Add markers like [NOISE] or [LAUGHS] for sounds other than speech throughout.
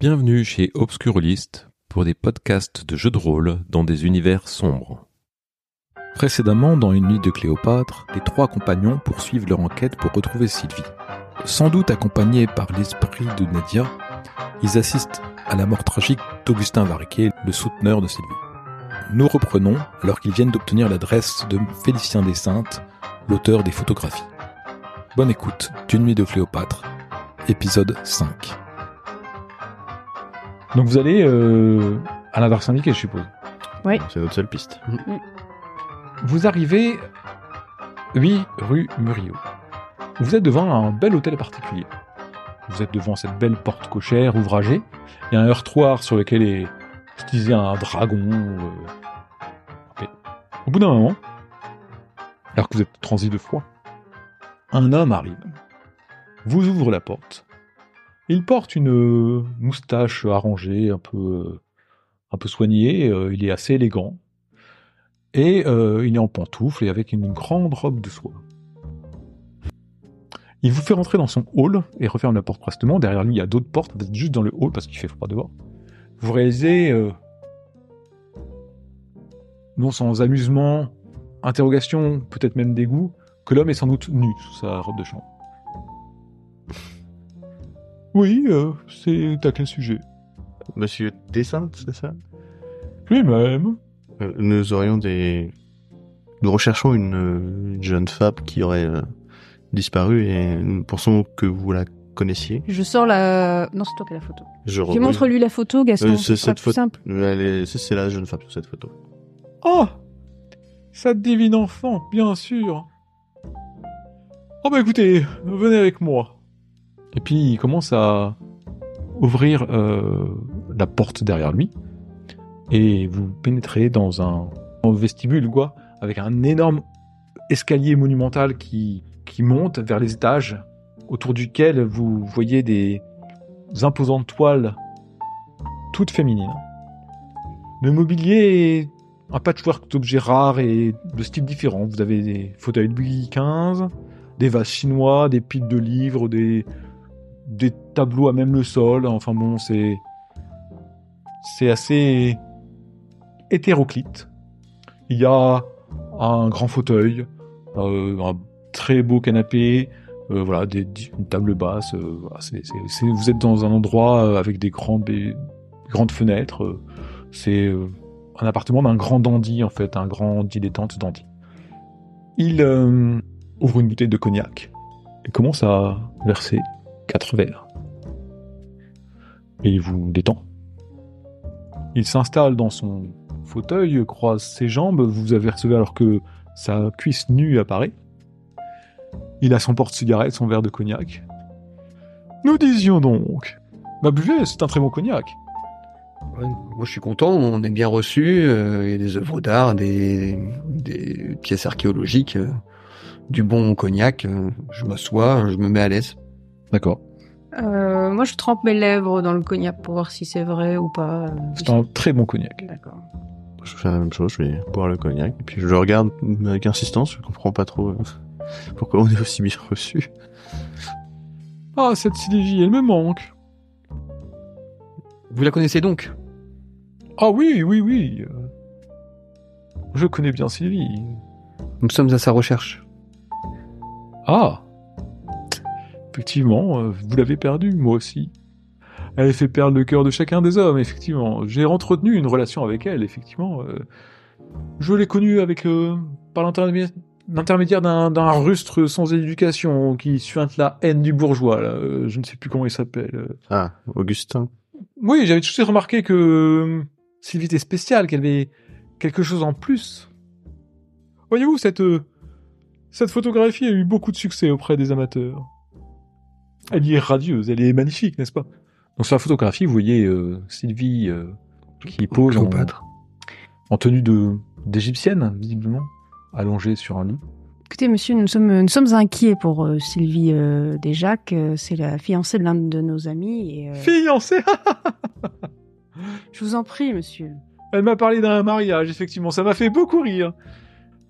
Bienvenue chez Obscurlist pour des podcasts de jeux de rôle dans des univers sombres. Précédemment, dans Une nuit de Cléopâtre, les trois compagnons poursuivent leur enquête pour retrouver Sylvie. Sans doute accompagnés par l'esprit de Nadia, ils assistent à la mort tragique d'Augustin Varquet, le souteneur de Sylvie. Nous reprenons alors qu'ils viennent d'obtenir l'adresse de Félicien Dessaintes, l'auteur des photographies. Bonne écoute d'une nuit de Cléopâtre, épisode 5. Donc vous allez euh, à l'adresse indiquée, je suppose. C'est notre seule piste. Vous arrivez 8 rue Murillo. Vous êtes devant un bel hôtel particulier. Vous êtes devant cette belle porte cochère ouvragée. Il y a un heurtoir sur lequel est stylisé un dragon. euh. Au bout d'un moment, alors que vous êtes transi de froid, un homme arrive. Vous ouvre la porte. Il porte une euh, moustache arrangée, un peu, euh, un peu soignée. euh, il est assez élégant. Et il est en pantoufles et avec une grande robe de soie. Il vous fait rentrer dans son hall et referme la porte prestement. Derrière lui, il y a d'autres portes. Vous êtes juste dans le hall parce qu'il fait froid dehors. Vous réalisez, non sans amusement, interrogation, peut-être même dégoût, que l'homme est sans doute nu sous sa robe de chambre. Oui, euh, c'est à quel sujet? Monsieur Dessaintes, c'est ça? Lui-même. Euh, Nous aurions des... Nous recherchons une, une jeune femme qui aurait euh, disparu et nous pensons que vous la connaissiez. Je sors la. Non, c'est toi qui as la photo. Je Tu montres lui la photo, Gaston. Euh, c'est cette photo. simple. Elle est... C'est c'est la jeune femme sur cette photo. Oh Cette divine enfant, bien sûr Oh bah écoutez, venez avec moi. Et puis il commence à ouvrir euh, la porte derrière lui, et vous pénétrez dans un, vestibule, quoi, avec un énorme escalier monumental qui, qui monte vers les étages, autour duquel vous voyez des imposantes toiles toutes féminines. Le mobilier est un patchwork d'objets rares et de styles différents. Vous avez des fauteuils de Louis XV, des vases chinois, des piles de livres, des, des tableaux à même le sol. Enfin bon, c'est c'est assez hétéroclite. Il y a un grand fauteuil, euh, un très beau canapé, euh, voilà, des, une table basse. euh, vous êtes dans un endroit avec des grandes, des grandes fenêtres. c'est un appartement d'un grand dandy, en fait, un grand dilettante dandy. Il ouvre une bouteille de cognac et commence à verser quatre verres. Et il vous détend. Il s'installe dans son fauteuil, croise ses jambes, vous apercevez alors que sa cuisse nue apparaît. Il a son porte-cigarette, son verre de cognac. Nous disions donc. Bah buvez, c'est un très bon cognac. Moi, je suis content. On est bien reçu. euh, Il y a des œuvres d'art, des, des pièces archéologiques, euh, du bon cognac. euh, je m'assois, je me mets à l'aise. D'accord. Euh, moi, je trempe mes lèvres dans le cognac pour voir si c'est vrai ou pas. C'est un très bon cognac. D'accord. Je fais la même chose, je vais boire le cognac et puis je le regarde avec insistance, je comprends pas trop euh, pourquoi on est aussi bien [LAUGHS] reçu. Ah, cette Sylvie, elle me manque. Vous la connaissez donc? Ah oui, oui, oui. Je connais bien Sylvie. Nous sommes à sa recherche. Ah Effectivement, euh, vous l'avez perdue, moi aussi. Elle fait perdre le cœur de chacun des hommes, effectivement. J'ai entretenu une relation avec elle, effectivement. euh, Je l'ai connue avec euh, par l'intermédiaire d'un rustre sans éducation qui suinte la haine du bourgeois. Là. Je ne sais plus comment il s'appelle. Ah, Augustin. Oui, j'avais tout de suite remarqué que Sylvie était spéciale, qu'elle avait quelque chose en plus. Voyez-vous, cette, cette photographie a eu beaucoup de succès auprès des amateurs. Elle est radieuse, elle est magnifique, n'est-ce pas? Donc sur la photographie, vous voyez euh, Sylvie euh, qui pose en, Cléopâtre. en tenue de d'égyptienne, visiblement, allongée sur un lit. Écoutez, monsieur, nous sommes, nous sommes inquiets pour euh, Sylvie euh, Desjacques. Euh, C'est la fiancée de l'un de nos amis. Et, euh, Fiancée [LAUGHS] je vous en prie, monsieur. Elle m'a parlé d'un mariage, effectivement, ça m'a fait beaucoup rire.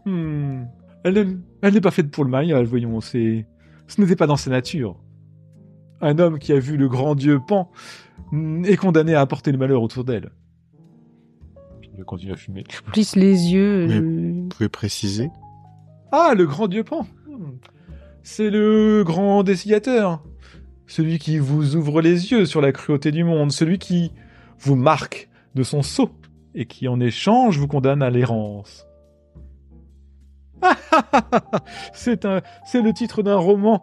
Hmm. Elle, n'est- elle n'est pas faite pour le mariage, voyons, c'est... Ce n'était pas dans sa nature. Un homme qui a vu le grand dieu Pan mm, est condamnée à apporter le malheur autour d'elle. Il continue à fumer. Plisse les yeux. Mais- euh, Vous pouvez préciser Ah, le grand dieu Pan C'est le grand dessinateur. Celui qui vous ouvre les yeux sur la cruauté du monde. Celui qui vous marque de son sceau et qui en échange vous condamne à l'errance. [LAUGHS] c'est un, c'est le titre d'un roman.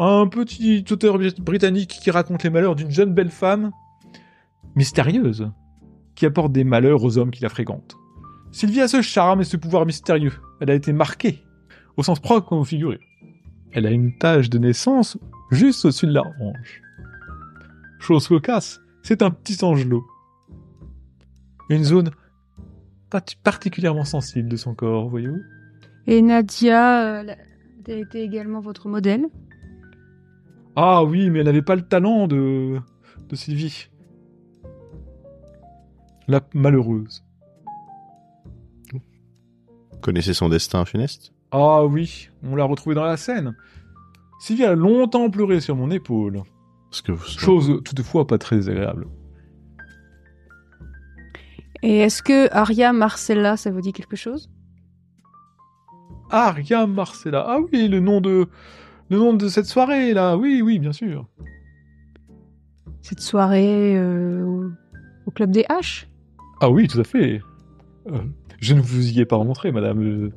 Un petit auteur bri- britannique qui raconte les malheurs d'une jeune belle femme mystérieuse qui apporte des malheurs aux hommes qui la fréquentent. Sylvie a ce charme et ce pouvoir mystérieux. Elle a été marquée, au sens propre comme au figuré. Elle a une tache de naissance juste au-dessus de la hanche. Chose cocasse, c'est un petit angelot. Une zone particulièrement sensible de son corps, voyez-vous Et Nadia, euh, était également votre modèle. Ah oui, mais elle n'avait pas le talent de, de Sylvie. La malheureuse. Vous connaissez son destin funeste? Ah oui, on l'a retrouvée dans la scène. Sylvie a longtemps pleuré sur mon épaule. Parce que vous... Chose toutefois pas très agréable. Et est-ce que Aria Marcella, ça vous dit quelque chose? Aria Marcella. Ah oui, le nom de le nom de cette soirée là. Oui, oui, bien sûr. Cette soirée euh, au- Club des H? Ah oui, tout à fait. Euh, je ne vous y ai pas rencontré, madame. Euh,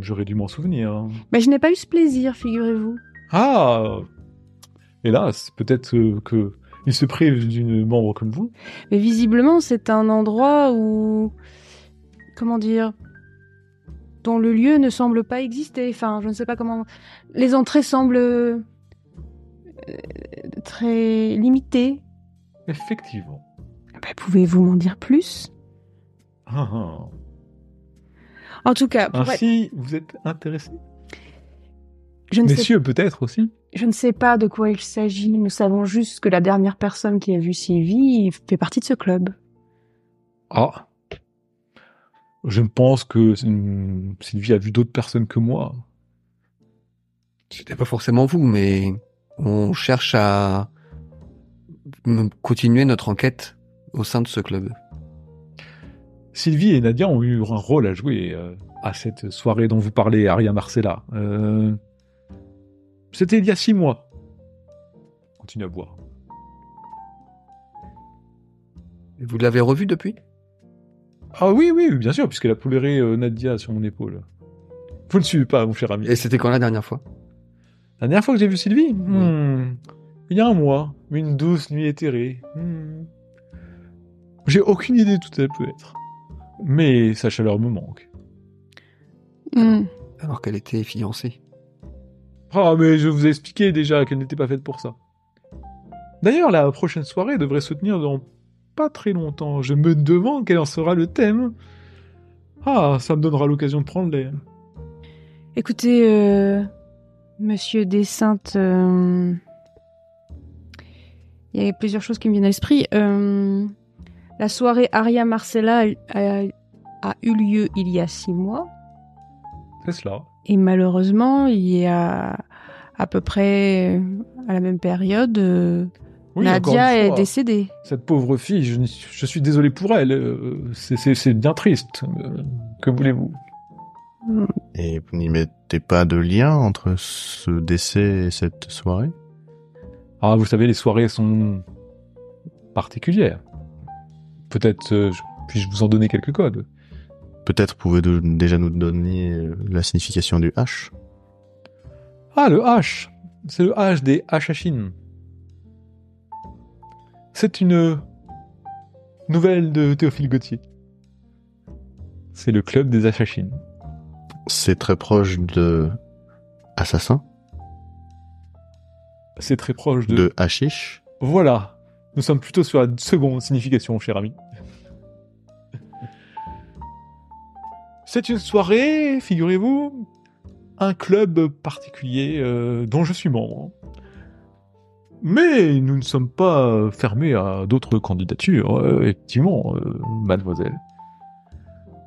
J'aurais dû m'en souvenir. Mais je n'ai pas eu ce plaisir, figurez-vous. Ah Hélas, peut-être que il se prive d'une membre comme vous. Mais visiblement, c'est un endroit où. Comment dire Dont le lieu ne semble pas exister. Enfin, je ne sais pas comment. Les entrées semblent. euh, très limitées. Effectivement. Bah, Pouvez-vous m'en dire plus? Ah, ah. En tout cas, être- Ainsi, vous êtes intéressé? Je, ne sais, Messieurs, peut-être aussi je ne sais pas de quoi il s'agit. Nous savons juste que la dernière personne qui a vu Sylvie fait partie de ce club. Ah Je pense que Sylvie a vu d'autres personnes que moi. C'était pas forcément vous, mais on cherche à continuer notre enquête au sein de ce club. Sylvie et Nadia ont eu un rôle à jouer euh, à cette soirée dont vous parlez, Aria Marcella. Euh, C'était il y a six mois. Continue à boire. Vous l'avez revu depuis? Ah oui, oui, bien sûr, puisqu'elle a pleuré euh, Nadia sur mon épaule. Vous ne suivez pas, mon cher ami. Et c'était quand la dernière fois? La dernière fois que j'ai vu Sylvie? Hmm, Il y a un mois. Une douce nuit éthérée. Hmm. J'ai aucune idée d'où elle peut être. Mais sa chaleur me manque. Hmm. alors qu'elle était fiancée. Ah, mais je vous ai expliqué déjà qu'elle n'était pas faite pour ça. D'ailleurs, la prochaine soirée devrait se tenir dans pas très longtemps. Je me demande quel en sera le thème. Ah, ça me donnera l'occasion de prendre l'air. Écoutez, euh, Monsieur Dessaintes, euh, il y a plusieurs choses qui me viennent à l'esprit. Euh, la soirée Aria Marcella a, a eu lieu il y a six mois. C'est cela. Et malheureusement, il y a à peu près à la même période, Oui, Nadia une est fois, décédée. Cette pauvre fille, je, suis désolé pour elle. euh, c'est- bien triste. Euh, Que voulez-vous? Et vous n'y mettez pas de lien entre ce décès et cette soirée? Ah, vous savez, les soirées sont particulières. Peut-être euh, je- puis-je vous en donner quelques codes? Peut-être pouvez-vous déjà nous donner la signification du H Ah, le H C'est le H des Hachachines. C'est une nouvelle de Théophile Gautier. C'est le club des Hachachines. C'est très proche de assassin, C'est très proche de... de hashish. Voilà. Nous sommes plutôt sur la seconde signification, cher ami. C'est une soirée, figurez-vous, un club particulier euh, dont je suis membre. Mais nous ne sommes pas fermés à d'autres candidatures, euh, effectivement, euh, mademoiselle.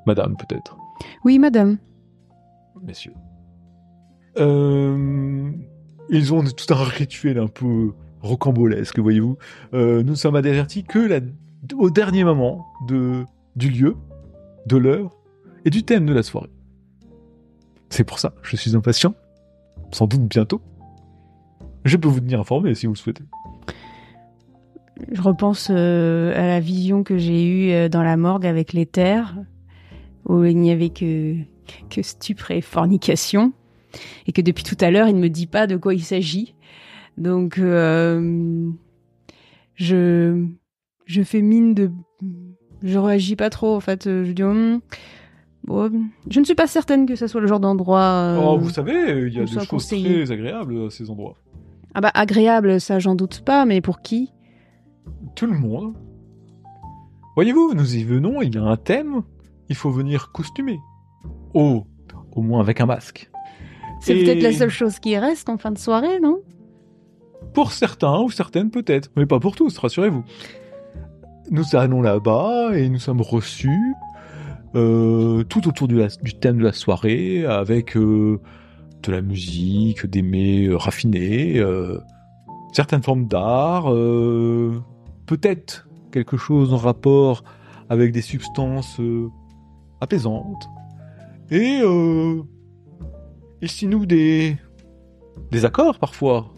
Madame, peut-être. Oui, madame. Messieurs. Euh, ils ont tout un rituel un peu rocambolesque, voyez-vous. Nous sommes avertis que la, au dernier moment de, du lieu, de l'heure et du thème de la soirée. C'est pour ça, je suis impatient. Sans doute bientôt. Je peux vous tenir informé si vous le souhaitez. Je repense euh, à la vision que j'ai eue euh, dans la morgue avec les terres, où il n'y avait que, que stupre et fornication, et que depuis tout à l'heure, il ne me dit pas de quoi il s'agit. Donc, euh, je, je fais mine de... Je réagis pas trop, en fait. Je dis... Hum, bon, je ne suis pas certaine que ce soit le genre d'endroit... Oh, vous savez, il y a des choses très agréables à ces endroits. Ah bah agréable, ça j'en doute pas, mais pour qui? Tout le monde. Voyez-vous, nous y venons, il y a un thème, il faut venir costumé. Oh, au moins avec un masque. C'est Et- peut-être la seule chose qui reste en fin de soirée, non? Pour certains ou certaines peut-être, mais pas pour tous, rassurez-vous. Nous allons là-bas et nous sommes reçus euh, tout autour du, la- du thème de la soirée avec euh, de la musique, des mets euh, raffinés, euh, certaines formes d'art, euh, peut-être quelque chose en rapport avec des substances apaisantes. Et euh, ici nous des des accords parfois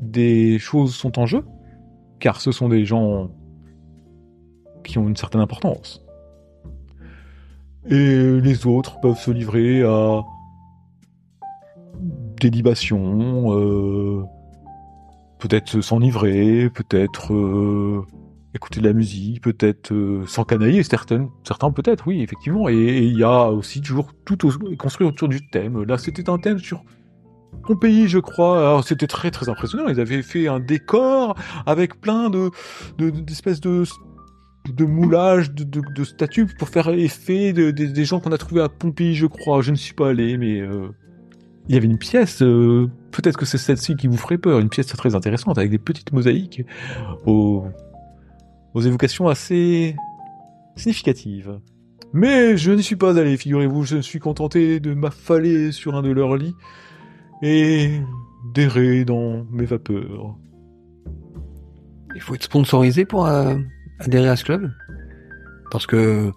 des choses sont en jeu, car ce sont des gens qui ont une certaine importance. Et les autres peuvent se livrer à libations, euh, peut-être s'enivrer, peut-être euh, écouter de la musique, peut-être euh, s'encanailler, certains, certains peut-être, oui, effectivement. Et il y a aussi toujours tout construit autour du thème. Là, c'était un thème sur Pompéi, je crois. C'était très très impressionnant. Ils avaient fait un décor avec plein de de- d'espèces de de moulages de, de, statues pour faire effet de, de- des gens qu'on a trouvés à Pompéi, je crois. Je ne suis pas allé, mais euh, il y avait une pièce. euh, Peut-être que c'est celle-ci qui vous ferait peur. Une pièce très intéressante avec des petites mosaïques aux, aux évocations assez significatives. Mais je n'y suis pas allé, figurez-vous. Je me suis contenté de m'affaler sur un de leurs lits et d'errer dans mes vapeurs. Il faut être sponsorisé pour euh, adhérer à ce club? Parce que euh,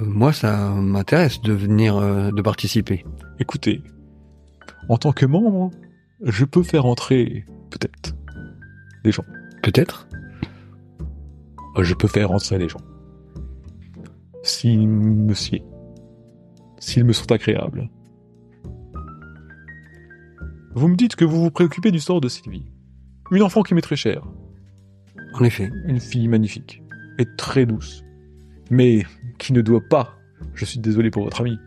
moi, ça m'intéresse de venir, euh, de participer. Écoutez, en tant que membre, je peux faire entrer, peut-être, des gens. Peut-être Je peux faire entrer des gens. S'ils me sied. S'ils me sont agréables. Vous me dites que vous vous préoccupez du sort de Sylvie. Une enfant qui m'est très chère. En effet. Une fille magnifique. Et très douce. Mais qui ne doit pas, je suis désolé pour votre amie,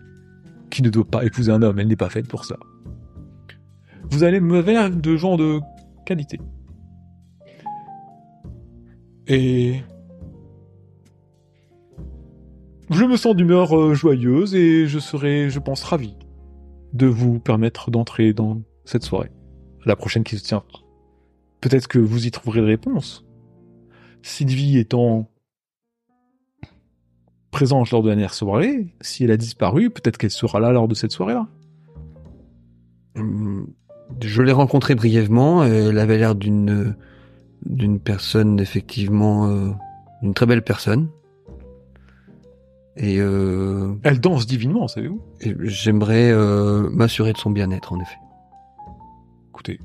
qui ne doit pas épouser un homme, elle n'est pas faite pour ça. Vous allez me vers de gens de qualité. Et... Je me sens d'humeur euh, joyeuse et je serai, je pense, ravi de vous permettre d'entrer dans cette soirée. La prochaine qui se tiendra. Peut-être que vous y trouverez des réponses. Sylvie étant présente lors de la dernière soirée, si elle a disparu, peut-être qu'elle sera là lors de cette soirée-là. Je l'ai rencontrée brièvement. euh, Elle avait l'air d'une d'une personne effectivement euh, une très belle personne. Et, euh, Elle danse divinement, savez-vous? j'aimerais euh, m'assurer de son bien-être en effet. Écoutez,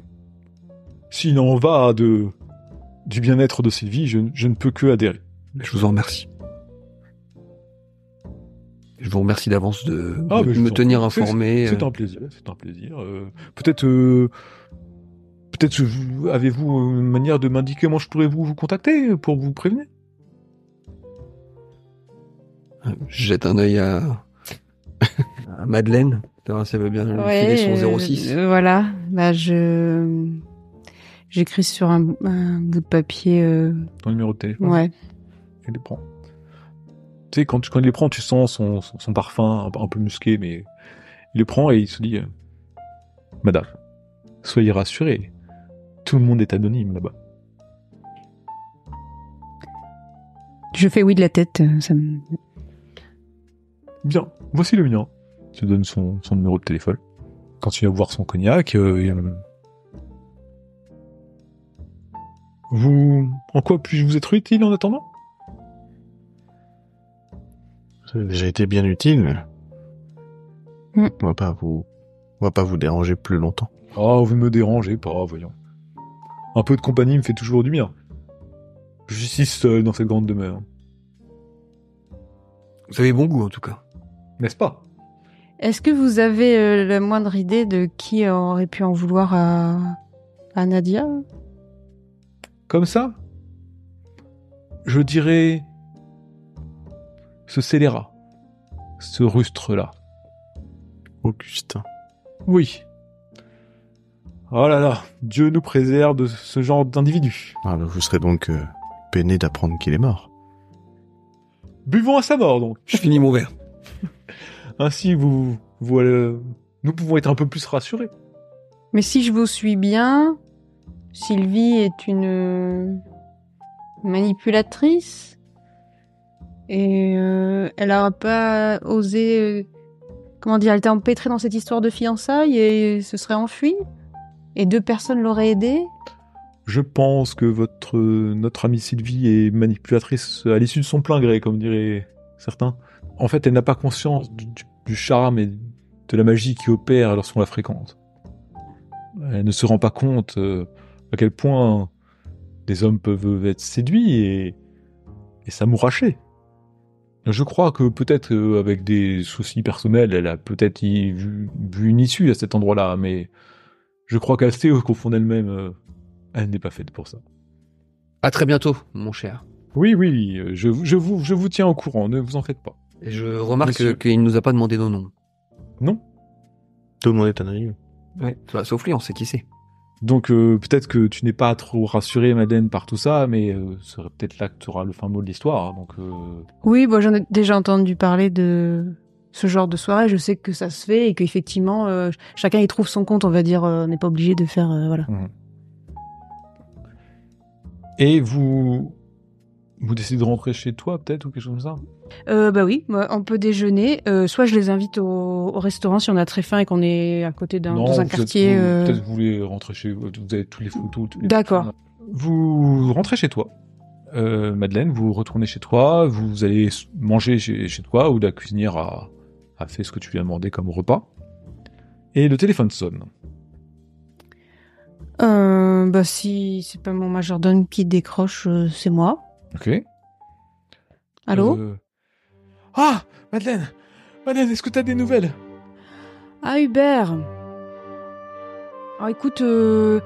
s'il en va de du bien-être de Sylvie, je, je ne peux que adhérer. Je vous en remercie. Je vous remercie d'avance de Ah, de me tenir informé. C'est euh, un plaisir, c'est un plaisir. Euh, peut-être, euh, peut-être vous- avez-vous une manière de m'indiquer comment je pourrais vous, vous contacter pour vous prévenir? Je jette un œil à, [LAUGHS] à Madeleine. elle veut bien filer son euh, 06. euh, voilà, bah je j'écris sur un, un bout de papier. euh, Ton numéro de téléphone? ouais. Il les prend. Tu sais, quand, tu- quand il les prend, tu sens son, son, son parfum un, peu- un peu musqué, mais il le prend et il se dit euh, Madame, soyez rassurée, tout le monde est anonyme là-bas. Je fais oui de la tête. euh, Ça me... Bien, voici le mien. Tu donnes son, son numéro de téléphone. Quand tu vas voir son cognac, euh, il, Vous, en quoi puis-je vous être utile en attendant? Ça a déjà été bien utile. Mm. On va pas vous, on va pas vous déranger plus longtemps. Oh, vous ne me dérangez pas, voyons. Un peu de compagnie me fait toujours du bien. Je suis si seul dans cette grande demeure. Vous avez bon goût en tout cas. N'est-ce pas? Est-ce que vous avez euh, la moindre idée de qui aurait pu en vouloir à, à Nadia? Comme ça? Je dirais... Ce scélérat. Ce rustre-là. Augustin. Oui. Oh là là, Dieu nous préserve de ce genre d'individu. Ah, bah, vous serez donc euh, peiné d'apprendre qu'il est mort. Buvons à sa mort, donc. Je finis mon verre. [LAUGHS] Ainsi, vous, vous, euh, nous pouvons être un peu plus rassurés. Mais si je vous suis bien, Sylvie est une euh, manipulatrice et euh, elle n'a pas osé, euh, comment dire, elle était empêtrée dans cette histoire de fiançailles et se serait enfuie et deux personnes l'auraient aidée. Je pense que votre, notre amie Sylvie est manipulatrice à l'issue de son plein gré, comme diraient certains. En fait, elle n'a pas conscience du, charme et de la magie qui opère lorsqu'on la fréquente. Elle ne se rend pas compte euh, à quel point des hommes peuvent être séduits et, et s'amouracher. Je crois que peut-être euh, avec des soucis personnels, elle a peut-être vu, vu une issue à cet endroit-là, mais je crois qu'elle sait qu'au fond d'elle-même, euh, elle n'est pas faite pour ça. À très bientôt, mon cher. Oui, oui, euh, je, vous- je, vous, je vous tiens au courant, ne vous en faites pas. Et je remarque qu'il nous a pas demandé nos noms. Non Tout le monde est anonyme. Ouais. Sauf lui, on sait qui c'est. Donc euh, peut-être que tu n'es pas trop rassuré, Madeleine, par tout ça, mais euh, ce serait peut-être là que tu auras le fin mot de l'histoire. Donc euh, Oui, bon, j'en ai déjà entendu parler de ce genre de soirée. Je sais que ça se fait et qu'effectivement, chacun y trouve son compte. On va dire, on n'est pas obligé de faire, voilà. Et vous... Vous décidez de rentrer chez toi, peut-être, ou quelque chose comme ça? Euh, bah oui, on peut déjeuner. Euh, soit je les invite au, au restaurant si on a très faim et qu'on est à côté d'un dans un quartier. euh, Peut-être que vous voulez rentrer chez vous, vous avez tous les photos. D'accord. Vous rentrez chez toi. Euh, Madeleine, vous retournez chez toi, vous allez manger chez, chez toi, ou la cuisinière a, a fait ce que tu lui as demandé comme repas. Et le téléphone sonne. Bah si c'est pas mon majordome qui décroche, c'est moi. Ok. Allô? Euh, Ah Madeleine Madeleine, est-ce que t'as des nouvelles? Ah Hubert. Alors écoute, euh,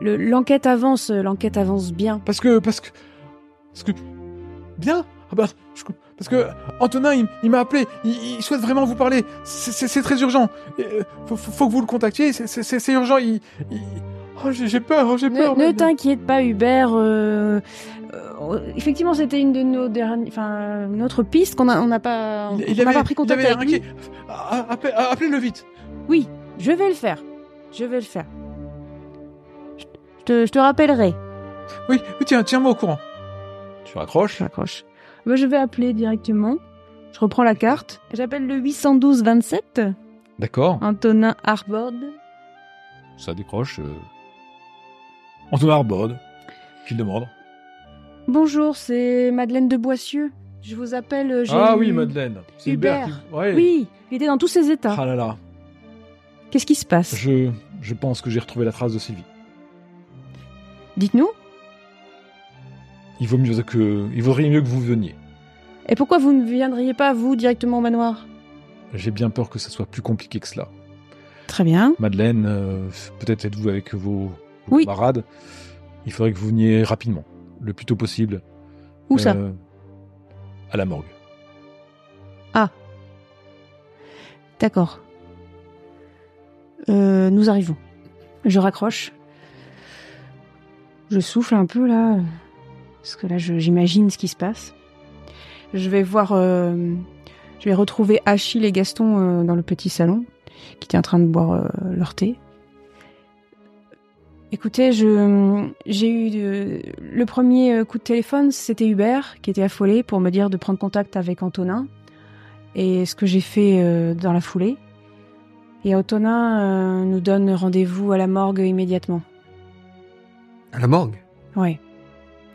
le- l'enquête avance, euh, l'enquête avance bien. Parce que, parce que, parce que, bien? Ah bah, je- parce que Antonin, il, il m'a appelé. Il, il souhaite vraiment vous parler. C'est- C'est c'est très urgent. Et, euh, faut, faut- faut que vous le contactiez. c'est- C'est c'est urgent. Il, il- Oh, j'ai peur. J'ai peur. Ne, ne t'inquiète pas Hubert. euh, euh, effectivement, c'était une de nos dernières, enfin notre piste qu'on a, on n'a pas, on Il, n'a avait, pas pris il contact avait avec lui. Ah, ah, ah, Appelez-le vite. Oui, je vais le faire. Je vais le faire. Je, je te, je te rappellerai. Oui, tiens, tiens-moi au courant. Tu raccroches? Je raccroche. Bah, je vais appeler directement. Je reprends la carte. J'appelle le 812 27. D'accord. Antonin Arbord. Ça décroche. Euh... Antonin Arbord. Qui le demande Bonjour, c'est Madeleine de Boissieu. Je vous appelle. euh, Ah oui, Madeleine. C'est Hubert. qui- ouais. Oui, il était dans tous ses états. Ah là là. Qu'est-ce qui se passe? Je, je pense que j'ai retrouvé la trace de Sylvie. Dites-nous. Il vaut mieux que, il vaudrait mieux que vous veniez. Et pourquoi vous ne viendriez pas, vous, directement au manoir? J'ai bien peur que ça soit plus compliqué que cela. Très bien. Madeleine, euh, peut-être êtes-vous avec vos, vos Oui. camarades. Il faudrait que vous veniez rapidement, le plus tôt possible. Où ça Euh, À la morgue. D'accord. Euh, nous arrivons. Je raccroche. Je souffle un peu là, parce que là j'imagine ce qui se passe. Je vais voir, euh, je vais retrouver Achille et Gaston euh, dans le petit salon, qui étaient en train de boire leur thé. Écoutez, j'ai eu de- le premier euh, coup de téléphone, c'était Hubert qui était affolé pour me dire de prendre contact avec Antonin et ce que j'ai fait euh, dans la foulée. Et Antonin euh, nous donne rendez-vous à la morgue immédiatement. À la morgue? Ouais.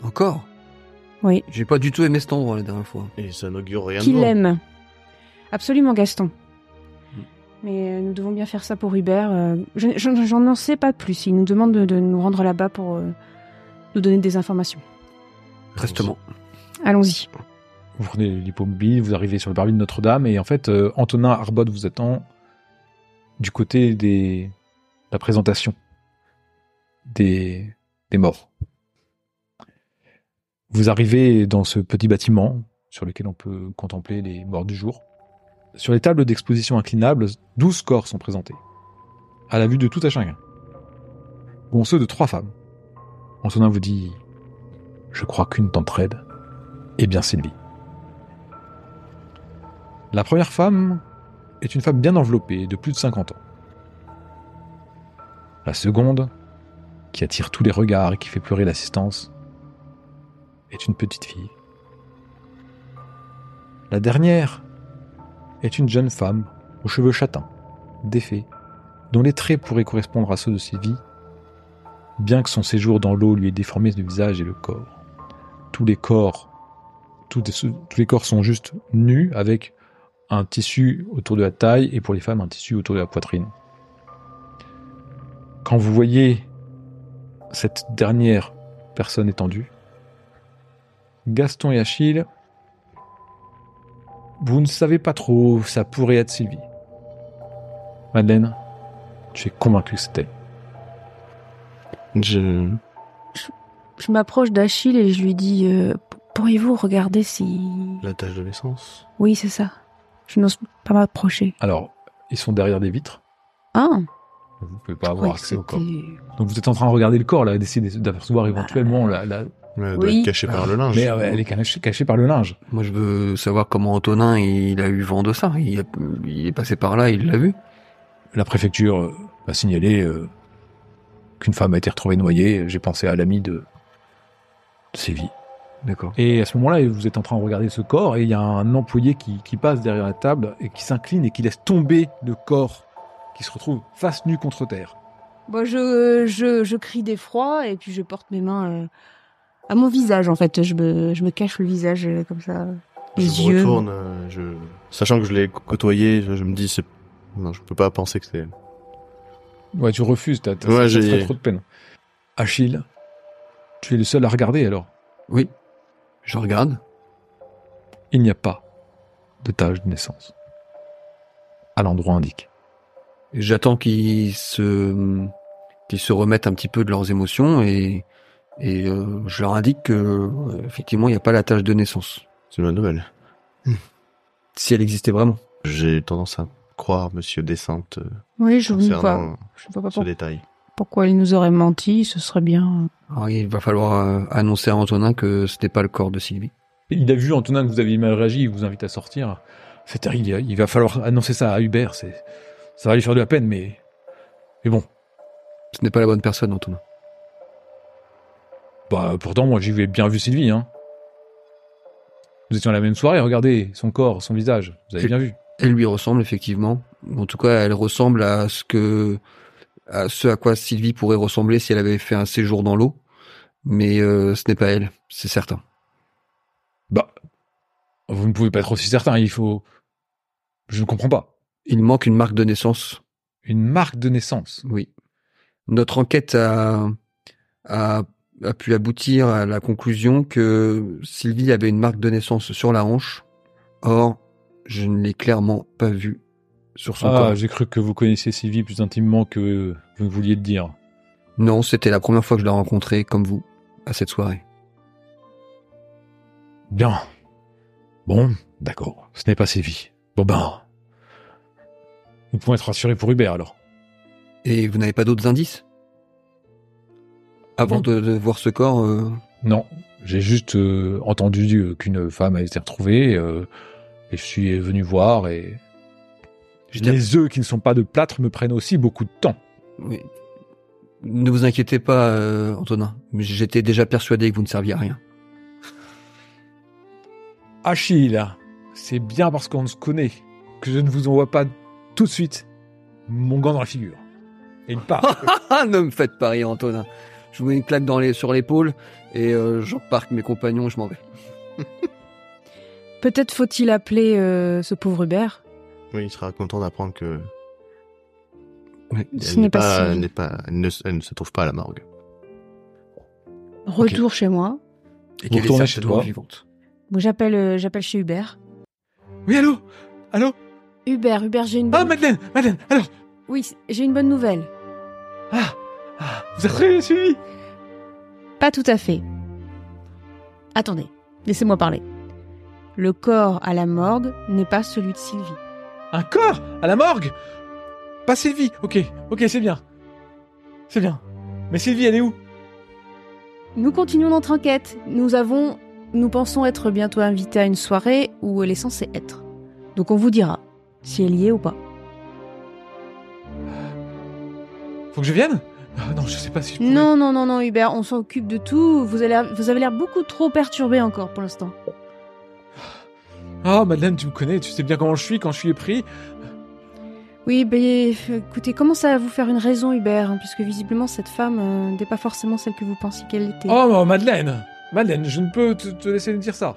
Encore? Oui. J'ai pas du tout aimé cet endroit la dernière fois. Et ça n'augure rien de Qu'il aime. Absolument, Gaston. Mais euh, nous devons bien faire ça pour Hubert. euh, je- je- J'en n'en sais pas plus. Il nous demande de, de nous rendre là-bas pour euh, nous donner des informations. Prestement. Allons-y. Vous prenez l'hippomobile, vous arrivez sur le parvis de Notre-Dame, et en fait, euh, Antonin Arbot vous attend du côté des... de la présentation des, des morts. Vous arrivez dans ce petit bâtiment sur lequel on peut contempler les morts du jour. Sur les tables d'exposition inclinables, 12 corps sont présentés, à la vue de tout à chacun. Bon, ceux de trois femmes. Antonin vous dit Je crois qu'une d'entre elles est bien Sylvie. La première femme est une femme bien enveloppée, de plus de 50 ans. La seconde, qui attire tous les regards et qui fait pleurer l'assistance, est une petite fille. La dernière est une jeune femme aux cheveux châtains, défaits, dont les traits pourraient correspondre à ceux de Sylvie, bien que son séjour dans l'eau lui ait déformé le visage et le corps. Tous les corps, tous, tous les corps sont juste nus avec un tissu autour de la taille et pour les femmes un tissu autour de la poitrine. Quand vous voyez cette dernière personne étendue, Gaston et Achille, vous ne savez pas trop, ça pourrait être Sylvie. Madeleine, tu es convaincu que c'est elle. Je... Je m'approche d'Achille et je lui dis euh, Pourriez-vous regarder si. La tâche de naissance. Oui, c'est ça. Je n'ose pas m'approcher. Alors, ils sont derrière des vitres, Ah vous pouvez pas je avoir accès au corps. Donc vous êtes en train de regarder le corps là, d'essayer d'apercevoir éventuellement la, la... Elle doit Oui. être cachée par le linge. Mais euh, elle est cachée, cachée par le linge. Moi, je veux savoir comment Antonin il a eu vent de ça. Il, a- il est passé par là, il l'a vu. La préfecture euh, a signalé euh, qu'une femme a été retrouvée noyée. J'ai pensé à l'ami de, de Sylvie. D'accord. Et à ce moment-là, vous êtes en train de regarder ce corps et il y a un employé qui, qui passe derrière la table et qui s'incline et qui laisse tomber le corps qui se retrouve face nue contre terre. Bon, je, je, je crie d'effroi et puis je porte mes mains euh, à mon visage en fait. Je me, je me cache le visage euh, comme ça. Je Les me yeux. retourne, euh, je... sachant que je l'ai côtoyé, je, je me dis, c'est... Non, je peux pas penser que c'est elle. Ouais, tu refuses, t'as, Ouais, j'ai- trop de peine. Achille, tu es le seul à regarder alors. Oui. Je regarde. Il n'y a pas de tache de naissance. À l'endroit indiqué. Et J'attends qu'ils se qu'ils se remettent un petit peu de leurs émotions et et euh, je leur indique que euh, effectivement il n'y a pas la tâche de naissance. C'est une bonne nouvelle. Si elle existait vraiment. J'ai tendance à croire Monsieur Descente euh, Oui, je ne vois, concernant je vois pas ce pour- détail. pourquoi il nous aurait menti. Ce serait bien. Alors il va falloir euh, annoncer à Antonin que ce n'est pas le corps de Sylvie. Il a vu Antonin que vous aviez mal réagi, il vous invite à sortir. C'est terrible, il- il va falloir annoncer ça à Hubert, c'est, ça va lui faire de la peine, mais, mais bon. Ce n'est pas la bonne personne, Antonin. Bah, pourtant, moi, j'y ai bien vu Sylvie, hein. Nous étions à la même soirée, regardez, son corps, son visage, vous avez bien vu. Elle lui ressemble effectivement. En tout cas, elle ressemble à ce que à ce à quoi Sylvie pourrait ressembler si elle avait fait un séjour dans l'eau. Mais euh, ce n'est pas elle, c'est certain. Bah, vous ne pouvez pas être aussi certain, il faut... Je ne comprends pas. Il manque une marque de naissance. Une marque de naissance. Oui. Notre enquête a, a, a pu aboutir à la conclusion que Sylvie avait une marque de naissance sur la hanche. Or, je ne l'ai clairement pas vue sur son Ah, corps. j'ai cru que vous connaissiez Sylvie plus intimement que vous ne vouliez le dire. Non, c'était la première fois que je la rencontrais, comme vous, à cette soirée. Bien. Bon, d'accord, ce n'est pas Sylvie. Bon ben... Nous pouvons être rassurés pour Hubert, alors. Et vous n'avez pas d'autres indices? Avant Non. de, de voir ce corps, euh, Non, j'ai juste euh, entendu euh, qu'une femme a été retrouvée, euh, et je suis venu voir, et... Les œufs qui ne sont pas de plâtre me prennent aussi beaucoup de temps. oui. Ne vous inquiétez pas, euh, Antonin. J'étais déjà persuadé que vous ne serviez à rien. Achille, c'est bien parce qu'on se connaît que je ne vous envoie pas tout de suite mon gant dans la figure. Et il part. Ah, [LAUGHS] ne me faites pas rire, Antonin. Je vous mets une claque dans les, sur l'épaule et euh, j'embarque mes compagnons et je m'en vais. [LAUGHS] Peut-être faut-il appeler euh, ce pauvre Hubert. Oui, il sera content d'apprendre que. Ce elle n'est pas si- pas, elle ne, elle ne se trouve pas à la morgue. Retour chez moi. Et Vous qu'elle est chez toi. vivante. Bon, j'appelle, euh, j'appelle chez Hubert. Oui, allô? Allô? Hubert, Hubert, j'ai une bonne. Ah, Madeleine Madeleine Alors? Oui, j'ai une bonne nouvelle. Ah, ah Vous êtes suivi Pas tout à fait. Attendez, laissez-moi parler. Le corps à la morgue n'est pas celui de Sylvie. Un corps À la morgue? Pas Sylvie Ok, ok, c'est bien. C'est bien. Mais Sylvie, elle est où? Nous continuons notre enquête. Nous avons, nous pensons être bientôt invités à une soirée où elle est censée être. Donc on vous dira si elle y est ou pas. Faut que je vienne? Ah, Non, je sais pas si je. Non, non, non, non, Hubert, on s'occupe de tout. Vous, allez, vous avez l'air beaucoup trop perturbé encore pour l'instant. Ah, Madeleine, tu me connais, tu sais bien comment je suis quand je suis épris. Oui, ben, euh, écoutez, commencez à vous faire une raison, Hubert, hein, puisque visiblement cette femme euh, n'est pas forcément celle que vous pensiez qu'elle était. Oh, bah, Madeleine Madeleine, je ne peux te, te laisser dire ça.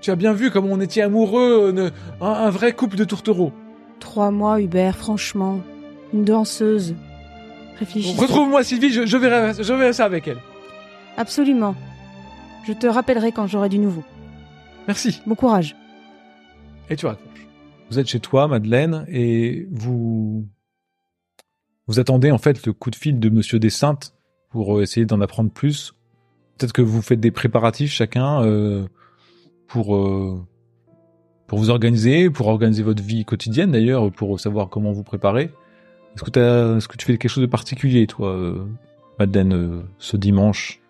Tu as bien vu comme on était amoureux, un, un vrai couple de tourtereaux. Trois mois, Hubert, franchement. Une danseuse. Retrouve-moi Sylvie, je, je, verrai, je verrai ça avec elle. Absolument. Je te rappellerai quand j'aurai du nouveau. Merci. Bon courage. Et tu raccroches. Vous êtes chez toi, Madeleine, et vous vous attendez en fait le coup de fil de Monsieur Dessaintes pour euh, essayer d'en apprendre plus. Peut-être que vous faites des préparatifs chacun euh, pour euh, pour vous organiser, pour organiser votre vie quotidienne d'ailleurs, pour savoir comment vous préparer. Est-ce que, tu fais quelque chose de particulier, toi, euh, Madeleine, euh, ce dimanche?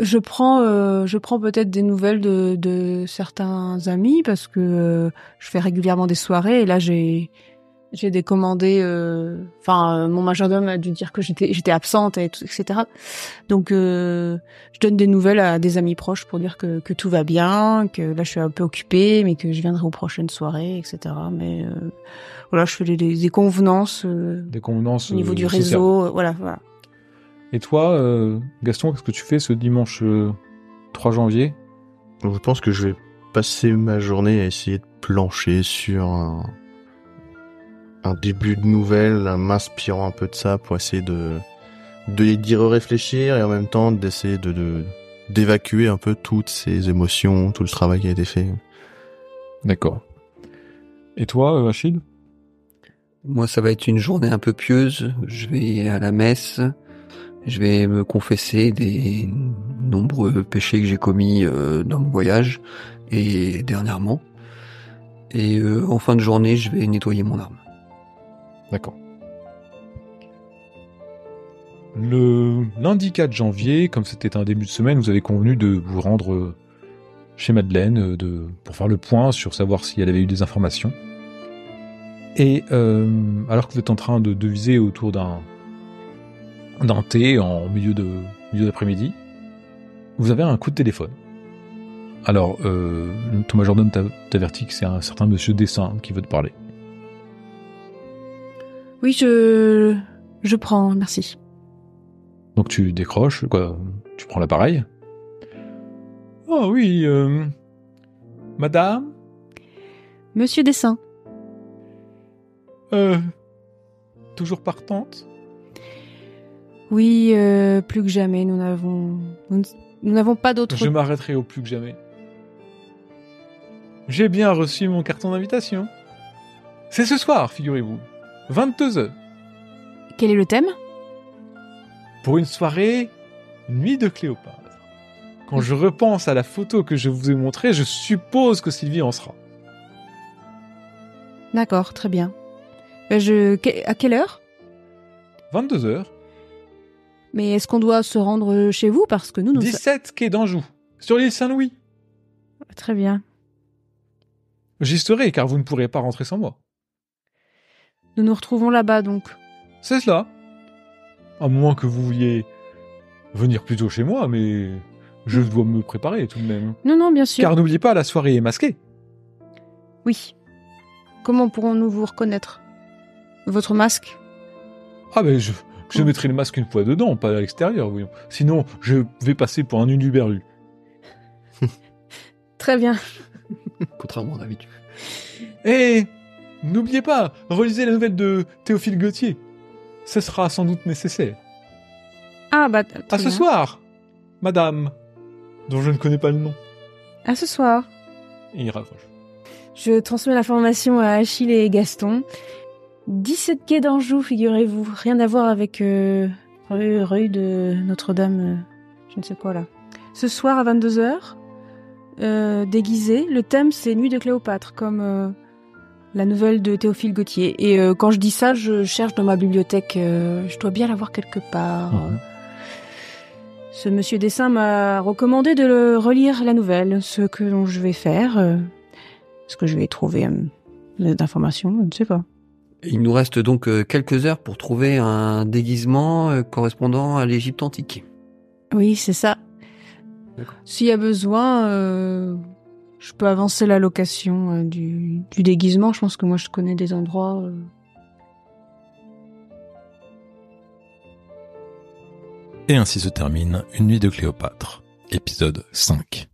Je prends, euh, je prends peut-être des nouvelles de, de certains amis parce que je fais régulièrement des soirées et là j'ai j'ai décommandé. euh, Enfin, euh, mon majordome a dû dire que j'étais j'étais absente et tout, etc. Donc euh, je donne des nouvelles à des amis proches pour dire que que tout va bien, que là je suis un peu occupée, mais que je viendrai aux prochaines soirées, etc. Mais euh, voilà, je fais des, des convenances euh, Des convenances au niveau euh, du réseau. euh, Voilà, voilà. Et toi, euh, Gaston, qu'est-ce que tu fais ce dimanche euh, 3 janvier? Je pense que je vais passer ma journée à essayer de plancher sur un, un début de nouvelle, en m'inspirant un peu de ça pour essayer de de d'y réfléchir et en même temps d'essayer de de- d'évacuer un peu toutes ces émotions, tout le travail qui a été fait. D'accord. Et toi, euh, Achille? Moi, ça va être une journée un peu pieuse. Je vais à la messe. Je vais me confesser des nombreux péchés que j'ai commis euh, dans mon voyage et dernièrement. Et euh, en fin de journée, je vais nettoyer mon arme. D'accord. Le lundi 4 janvier, comme c'était un début de semaine, vous avez convenu de vous rendre euh, chez Madeleine euh, pour faire le point sur savoir si elle avait eu des informations. Et euh, alors que vous êtes en train de deviser autour d'un d'un thé en milieu de milieu d'après-midi, vous avez un coup de téléphone. Alors, majordome t'a- t'avertit que c'est un certain monsieur Dessin qui veut te parler. Oui, je je prends, merci. Donc tu décroches, quoi, tu prends l'appareil? Oh oui, euh, madame, Monsieur Dessin. euh, toujours partante? Oui, euh, plus que jamais, nous n'avons nous n'avons pas d'autre. Je m'arrêterai au plus que jamais. J'ai bien reçu mon carton d'invitation. C'est ce soir, figurez-vous. 22 heures. Quel est le thème? Pour une soirée Nuit de Cléopâtre. Quand je repense à la photo que je vous ai montrée, je suppose que Sylvie en sera. D'accord, très bien. Euh, je que- à quelle heure? 22 heures. Mais est-ce qu'on doit se rendre chez vous? Parce que nous nous 17 quai d'Anjou. Sur l'île Saint-Louis. Très bien. J'y serai car vous ne pourrez pas rentrer sans moi. Nous nous retrouvons là-bas donc. C'est cela. À moins que vous vouliez venir plutôt chez moi, mais je dois me préparer tout de même. Non non, bien sûr. Car n'oubliez pas, la soirée est masquée. Oui. Comment pourrons-nous vous reconnaître? Votre masque? Ah ben je, Je mettrai le masque une fois dedans, pas à l'extérieur, voyons. Sinon, je vais passer pour un uluberlu. [LAUGHS] Très bien. [LAUGHS] Contrairement à d'habitude. Et n'oubliez pas, relisez la nouvelle de Théophile Gauthier. Ce sera sans doute nécessaire. Ah bah. très À ce bien. soir, madame, dont je ne connais pas le nom. À ce soir. Et il raccroche. Je transmets l'information à Achille et Gaston. 17 quai d'Anjou, figurez-vous. Rien à voir avec euh, rue, rue de Notre-Dame, euh, je ne sais quoi là. Ce soir à 22h, euh, déguisé. Le thème c'est Nuit de Cléopâtre, comme euh, la nouvelle de Théophile Gautier. Et euh, quand je dis ça, je cherche dans ma bibliothèque. euh, je dois bien l'avoir quelque part. Ce monsieur Dessin m'a recommandé de le relire la nouvelle, ce que je vais faire. euh, Est-ce que je vais trouver d'informations Je ne sais pas. Il nous reste donc quelques heures pour trouver un déguisement correspondant à l'Égypte antique. Oui, c'est ça. S'il y a besoin, je peux avancer la location euh, du, déguisement. Je pense que moi, je connais des endroits. euh. Et ainsi se termine Une nuit de Cléopâtre, épisode 5.